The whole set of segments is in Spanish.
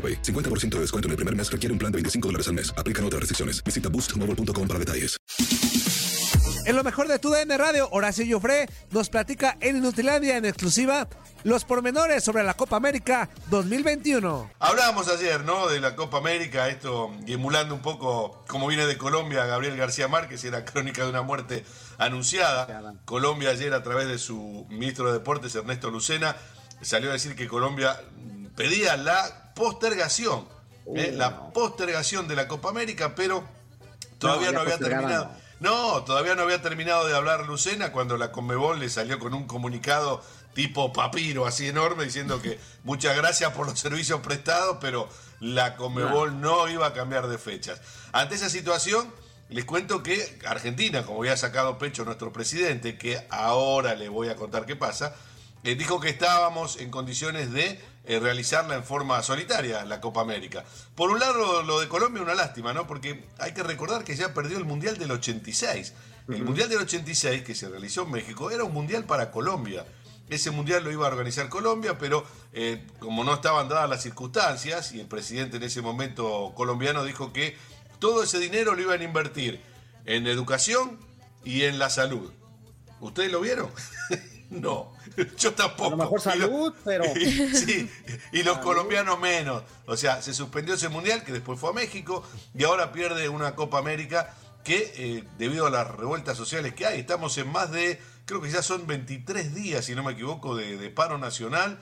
AroPay. 50% de descuento en el primer mes requiere un plan de 25 dólares al mes. Aplican otras restricciones. Visita boostmobile.com para detalles. En lo mejor de tu DN Radio, Horacio Joffre nos platica en Inutilandia en exclusiva los pormenores sobre la Copa América 2021. Hablábamos ayer, ¿no? De la Copa América, esto y emulando un poco como viene de Colombia Gabriel García Márquez, era crónica de una muerte anunciada. Colombia ayer a través de su ministro de Deportes, Ernesto Lucena, salió a decir que Colombia pedía la postergación, ¿eh? la postergación de la Copa América, pero todavía No, había terminado. No, todavía no había terminado de hablar Lucena cuando la Conmebol le salió con un comunicado tipo papiro, así enorme, diciendo que muchas gracias por los servicios prestados, pero la Conmebol no iba a cambiar de fechas. Ante esa situación, les cuento que Argentina, como había sacado pecho nuestro presidente, que ahora le voy a contar qué pasa, eh, dijo que estábamos en condiciones de eh, realizarla en forma solitaria, la Copa América. Por un lado, lo de Colombia, una lástima, ¿no? Porque hay que recordar que ya perdió el Mundial del 86. El Mundial del 86, que se realizó en México, era un Mundial para Colombia. Ese Mundial lo iba a organizar Colombia, pero eh, como no estaban dadas las circunstancias, y el presidente en ese momento colombiano dijo que todo ese dinero lo iban a invertir en educación y en la salud. ¿Ustedes lo vieron? no, yo tampoco. A lo mejor salud, pero. sí, y los colombianos menos. O sea, se suspendió ese mundial que después fue a México y ahora pierde una Copa América que eh, debido a las revueltas sociales que hay, estamos en más de, creo que ya son 23 días, si no me equivoco, de, de paro nacional.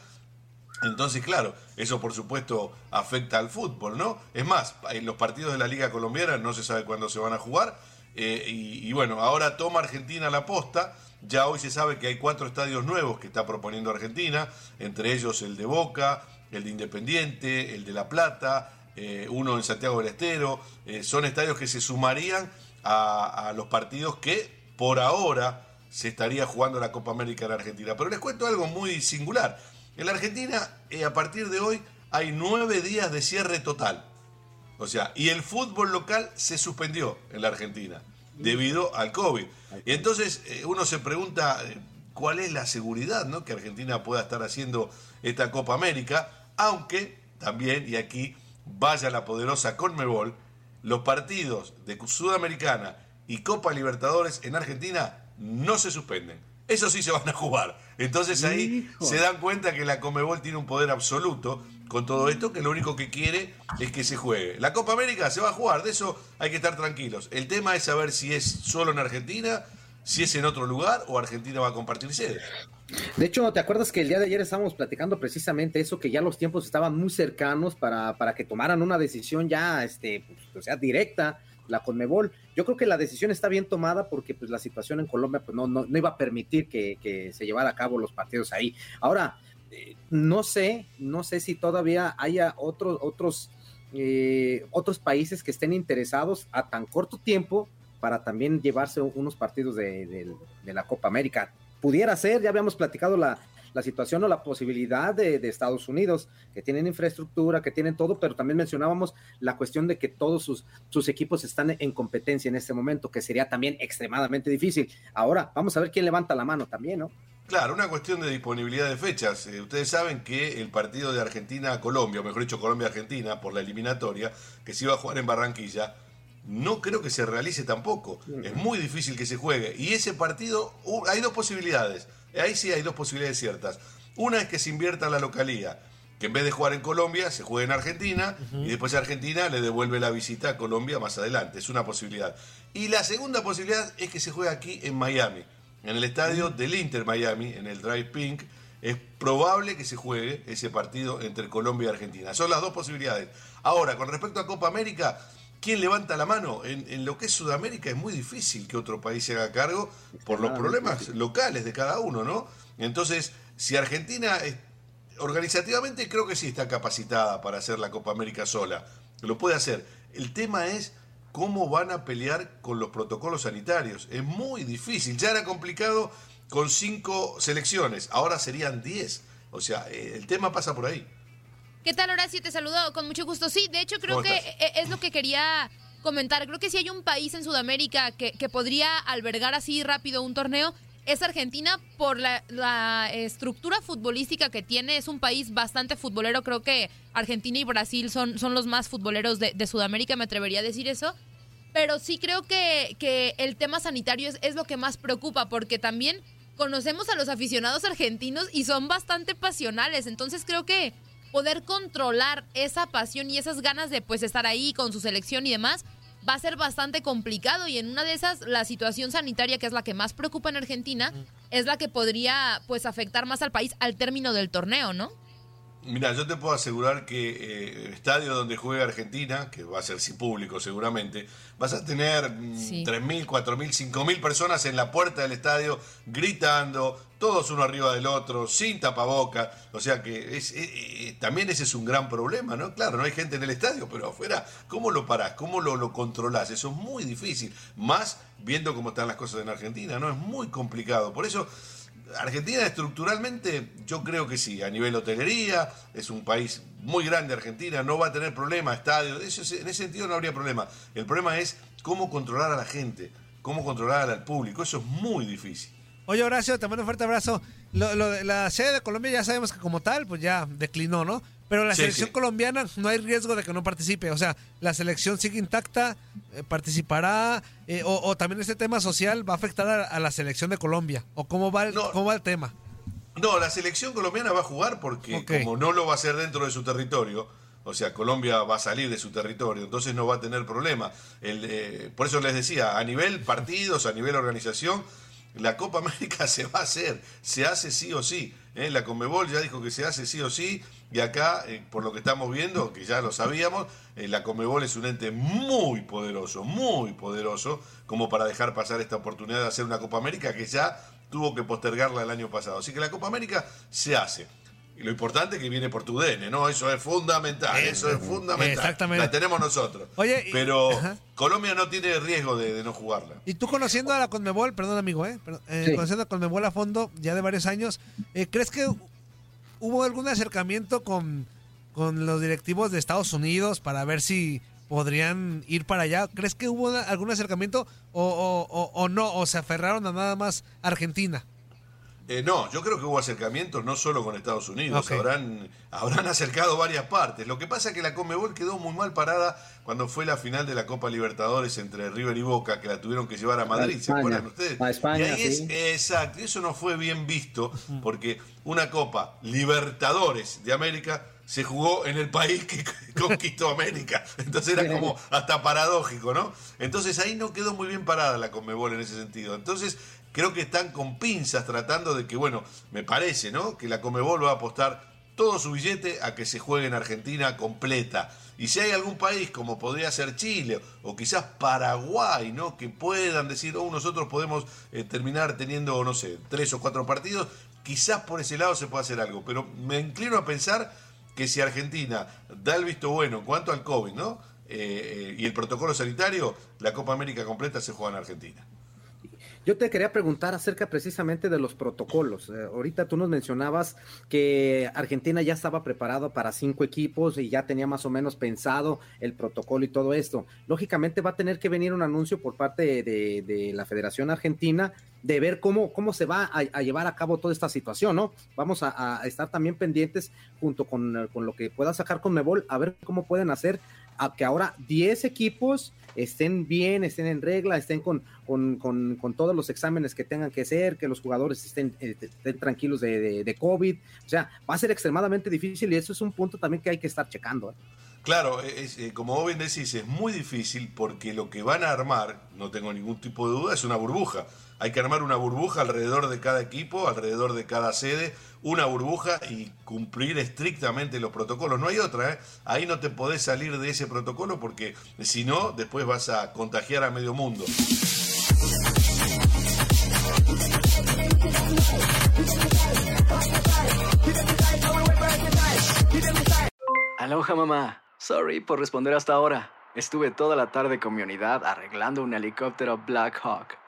Entonces, claro, eso por supuesto afecta al fútbol, ¿no? Es más, en los partidos de la Liga Colombiana no se sabe cuándo se van a jugar. eh, y, y bueno, ahora toma Argentina la posta. Ya hoy se sabe que hay cuatro estadios nuevos que está proponiendo Argentina, entre ellos el de Boca, el de Independiente, el de La Plata, eh, uno en Santiago del Estero. Eh, son estadios que se sumarían a, los partidos que por ahora se estaría jugando la Copa América en Argentina. Pero les cuento algo muy singular. En la Argentina, eh, a partir de hoy, hay nueve días de cierre total. O sea, y el fútbol local se suspendió en la Argentina debido al COVID. Y entonces eh, uno se pregunta eh, cuál es la seguridad ¿no? que Argentina pueda estar haciendo esta Copa América, aunque también, y aquí vaya la poderosa Conmebol, los partidos de Sudamericana y Copa Libertadores en Argentina no se suspenden. Eso sí se van a jugar. Entonces ahí Hijo. se dan cuenta que la Comebol tiene un poder absoluto con todo esto, que lo único que quiere es que se juegue. La Copa América se va a jugar, de eso hay que estar tranquilos. El tema es saber si es solo en Argentina, si es en otro lugar o Argentina va a compartir sede. De hecho, ¿te acuerdas que el día de ayer estábamos platicando precisamente eso, que ya los tiempos estaban muy cercanos para, para que tomaran una decisión ya, este, pues, o sea, directa la Conmebol. Yo creo que la decisión está bien tomada porque pues la situación en Colombia pues no, no, no iba a permitir que, que, se llevara a cabo los partidos ahí. Ahora, eh, no sé, no sé si todavía haya otros, otros, eh, otros países que estén interesados a tan corto tiempo para también llevarse unos partidos de, la Copa América. Pudiera ser, ya habíamos platicado la, la situación o la posibilidad de, de, Estados Unidos, que tienen infraestructura, que tienen todo, pero también mencionábamos la cuestión de que todos sus, sus equipos están en competencia en este momento, que sería también extremadamente difícil. Ahora, vamos a ver quién levanta la mano también, ¿no? Claro, una cuestión de disponibilidad de fechas. Eh, ustedes saben que el partido de Argentina-Colombia, o mejor dicho Colombia-Argentina, por la eliminatoria, que se iba a jugar en Barranquilla, no creo que se realice tampoco. Es muy difícil que se juegue. Y ese partido, uh, hay dos posibilidades. Ahí sí hay dos posibilidades ciertas. Una es que se invierta la localía, que en vez de jugar en Colombia, se juegue en Argentina uh -huh. y después Argentina le devuelve la visita a Colombia más adelante. Es una posibilidad. Y la segunda posibilidad es que se juegue aquí en Miami, en el estadio del Inter Miami, en el Drive Pink. Es probable que se juegue ese partido entre Colombia y Argentina. Son las dos posibilidades. Ahora, con respecto a Copa América, ¿Quién levanta la mano? En, en, lo que es Sudamérica es muy difícil que otro país se haga cargo por los problemas locales de cada uno, ¿no? Entonces, si Argentina organizativamente creo que sí está capacitada para hacer la Copa América sola, lo puede hacer. El tema es cómo van a pelear con los protocolos sanitarios. Es muy difícil. Ya era complicado con cinco selecciones, ahora serían diez. O sea, eh, el tema pasa por ahí. ¿Qué tal, Horacio? Te saludo con mucho gusto. Sí, de hecho creo que es lo que quería comentar. Creo que si hay un país en Sudamérica que, que podría albergar así rápido un torneo, es Argentina por la, la, estructura futbolística que tiene. Es un país bastante futbolero. Creo que Argentina y Brasil son, son los más futboleros de, de Sudamérica, me atrevería a decir eso. Pero sí creo que, que el tema sanitario es, es lo que más preocupa, porque también conocemos a los aficionados argentinos y son bastante pasionales. Entonces creo que poder controlar esa pasión y esas ganas de pues estar ahí con su selección y demás va a ser bastante complicado y en una de esas la situación sanitaria que es la que más preocupa en Argentina es la que podría pues afectar más al país al término del torneo, ¿no? Mira, yo te puedo asegurar que eh, el estadio donde juega Argentina, que va a ser sin público seguramente, vas a tener mm, sí. 3.000, 4.000, 5.000 personas en la puerta del estadio gritando, todos uno arriba del otro, sin tapaboca. O sea que es, eh, eh, también ese es un gran problema, ¿no? Claro, no hay gente en el estadio, pero afuera, ¿cómo lo parás? ¿Cómo lo, lo controlás? Eso es muy difícil. Más viendo cómo están las cosas en Argentina, ¿no? Es muy complicado. Por eso Argentina estructuralmente, yo creo que sí, a nivel hotelería, es un país muy grande Argentina, no va a tener problema, estadios, eso, en ese sentido no habría problema. El problema es cómo controlar a la gente, cómo controlar al público, eso es muy difícil. Oye Horacio, te mando un fuerte abrazo. Lo, lo, la sede de Colombia ya sabemos que como tal, pues ya declinó, ¿no? Pero la sí, selección sí. colombiana no hay riesgo de que no participe. O sea, la selección sigue intacta, eh, participará, eh, o, o, también este tema social va a afectar a, a, la selección de Colombia. ¿O cómo va el, no, cómo va el tema? No, la selección colombiana va a jugar porque okay. como no lo va a hacer dentro de su territorio, o sea, Colombia va a salir de su territorio, entonces no va a tener problema. El, eh, por eso les decía, a nivel partidos, a nivel organización, la Copa América se va a hacer, se hace sí o sí. ¿Eh? La Conmebol ya dijo que se hace sí o sí, y acá, eh, por lo que estamos viendo, que ya lo sabíamos, eh, la Conmebol es un ente muy poderoso, muy poderoso, como para dejar pasar esta oportunidad de hacer una Copa América que ya tuvo que postergarla el año pasado. Así que la Copa América se hace. Y lo importante es que viene por tu DN, ¿no? Eso es fundamental, eh, eso es fundamental. Exactamente. La tenemos nosotros. Oye, y, pero ajá. Colombia no tiene riesgo de, de, no jugarla. Y tú conociendo a la Conmebol, perdón amigo, ¿eh? eh sí. Conociendo a Conmebol a fondo ya de varios años, eh, ¿crees que hubo algún acercamiento con, con los directivos de Estados Unidos para ver si podrían ir para allá? ¿Crees que hubo algún acercamiento o, o, o, o no? ¿O se aferraron a nada más Argentina? Eh, no, yo creo que hubo acercamientos no solo con Estados Unidos, okay. habrán, habrán acercado varias partes. Lo que pasa es que la Conmebol quedó muy mal parada cuando fue la final de la Copa Libertadores entre River y Boca, que la tuvieron que llevar a Madrid, a ¿se acuerdan ustedes? A España, y ahí sí. es, exacto, eso no fue bien visto, porque una Copa Libertadores de América se jugó en el país que conquistó América. Entonces era como hasta paradójico, ¿no? Entonces ahí no quedó muy bien parada la Conmebol en ese sentido. Entonces creo que están con pinzas tratando de que, bueno, me parece, ¿no? Que la Comebol va a apostar todo su billete a que se juegue en Argentina completa. Y si hay algún país como podría ser Chile o quizás Paraguay, ¿no? Que puedan decir, oh, nosotros podemos eh, terminar teniendo, no sé, tres o cuatro partidos, quizás por ese lado se pueda hacer algo. Pero me inclino a pensar que si Argentina da el visto bueno en cuanto al COVID, ¿no? Eh, y el protocolo sanitario, la Copa América completa se juega en Argentina. Yo te quería preguntar acerca precisamente de los protocolos. Eh, ahorita tú nos mencionabas que Argentina ya estaba preparado para cinco equipos y ya tenía más o menos pensado el protocolo y todo esto. Lógicamente va a tener que venir un anuncio por parte de, la Federación Argentina de ver cómo, cómo se va a, llevar a cabo toda esta situación, ¿no? Vamos a, estar también pendientes junto con, con, lo que pueda sacar con Mebol, a ver cómo pueden hacer que ahora 10 equipos estén bien, estén en regla, estén con, con, todos los exámenes que tengan que ser, que los jugadores estén, eh, tranquilos de, COVID. O sea, va a ser extremadamente difícil y eso es un punto también que hay que estar checando. ¿eh? Claro, es, eh, como vos bien decís, es muy difícil porque lo que van a armar, no tengo ningún tipo de duda, es una burbuja. Hay que armar una burbuja alrededor de cada equipo, alrededor de cada sede, una burbuja y cumplir estrictamente los protocolos. No hay otra, ¿eh? Ahí no te podés salir de ese protocolo porque si no, después vas a contagiar a medio mundo. Aloha mamá. Sorry por responder hasta ahora. Estuve toda la tarde con unidad arreglando un helicóptero Black Hawk.